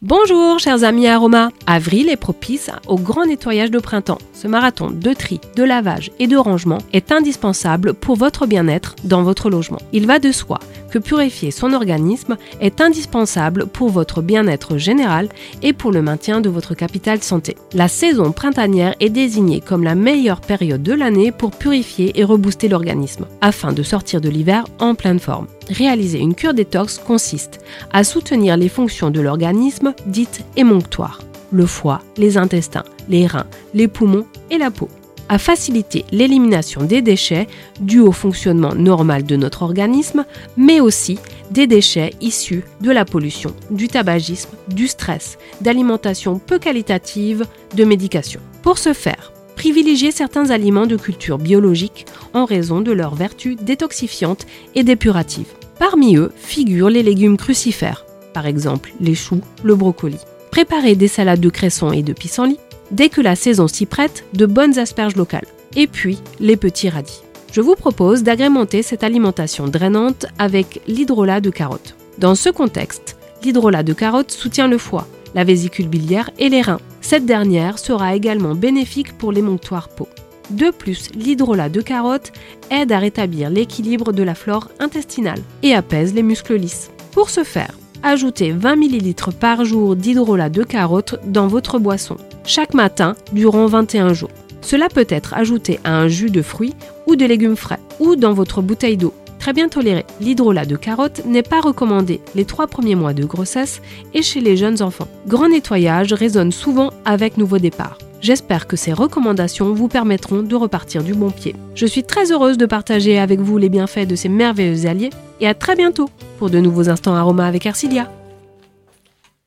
Bonjour chers amis Aroma Avril est propice au grand nettoyage de printemps. Ce marathon de tri, de lavage et de rangement est indispensable pour votre bien-être dans votre logement. Il va de soi que purifier son organisme est indispensable pour votre bien-être général et pour le maintien de votre capital santé. La saison printanière est désignée comme la meilleure période de l'année pour purifier et rebooster l'organisme, afin de sortir de l'hiver en pleine forme. Réaliser une cure détox consiste à soutenir les fonctions de l'organisme dites émonctoires, le foie, les intestins, les reins, les poumons et la peau à faciliter l'élimination des déchets dus au fonctionnement normal de notre organisme, mais aussi des déchets issus de la pollution, du tabagisme, du stress, d'alimentation peu qualitative, de médication. Pour ce faire, privilégiez certains aliments de culture biologique en raison de leurs vertus détoxifiantes et dépuratives. Parmi eux figurent les légumes crucifères, par exemple les choux, le brocoli. Préparez des salades de cresson et de pissenlit. Dès que la saison s'y prête, de bonnes asperges locales. Et puis, les petits radis. Je vous propose d'agrémenter cette alimentation drainante avec l'hydrolat de carotte. Dans ce contexte, l'hydrolat de carotte soutient le foie, la vésicule biliaire et les reins. Cette dernière sera également bénéfique pour l'émonctoire peau. De plus, l'hydrolat de carotte aide à rétablir l'équilibre de la flore intestinale et apaise les muscles lisses. Pour ce faire, ajoutez 20 ml par jour d'hydrolat de carotte dans votre boisson, chaque matin durant 21 jours. Cela peut être ajouté à un jus de fruits ou de légumes frais, ou dans votre bouteille d'eau. Très bien toléré, l'hydrolat de carotte n'est pas recommandé les trois premiers mois de grossesse et chez les jeunes enfants. Grand nettoyage résonne souvent avec nouveau départ. J'espère que ces recommandations vous permettront de repartir du bon pied. Je suis très heureuse de partager avec vous les bienfaits de ces merveilleux alliés et à très bientôt pour de nouveaux instants aromas avec Arcilia.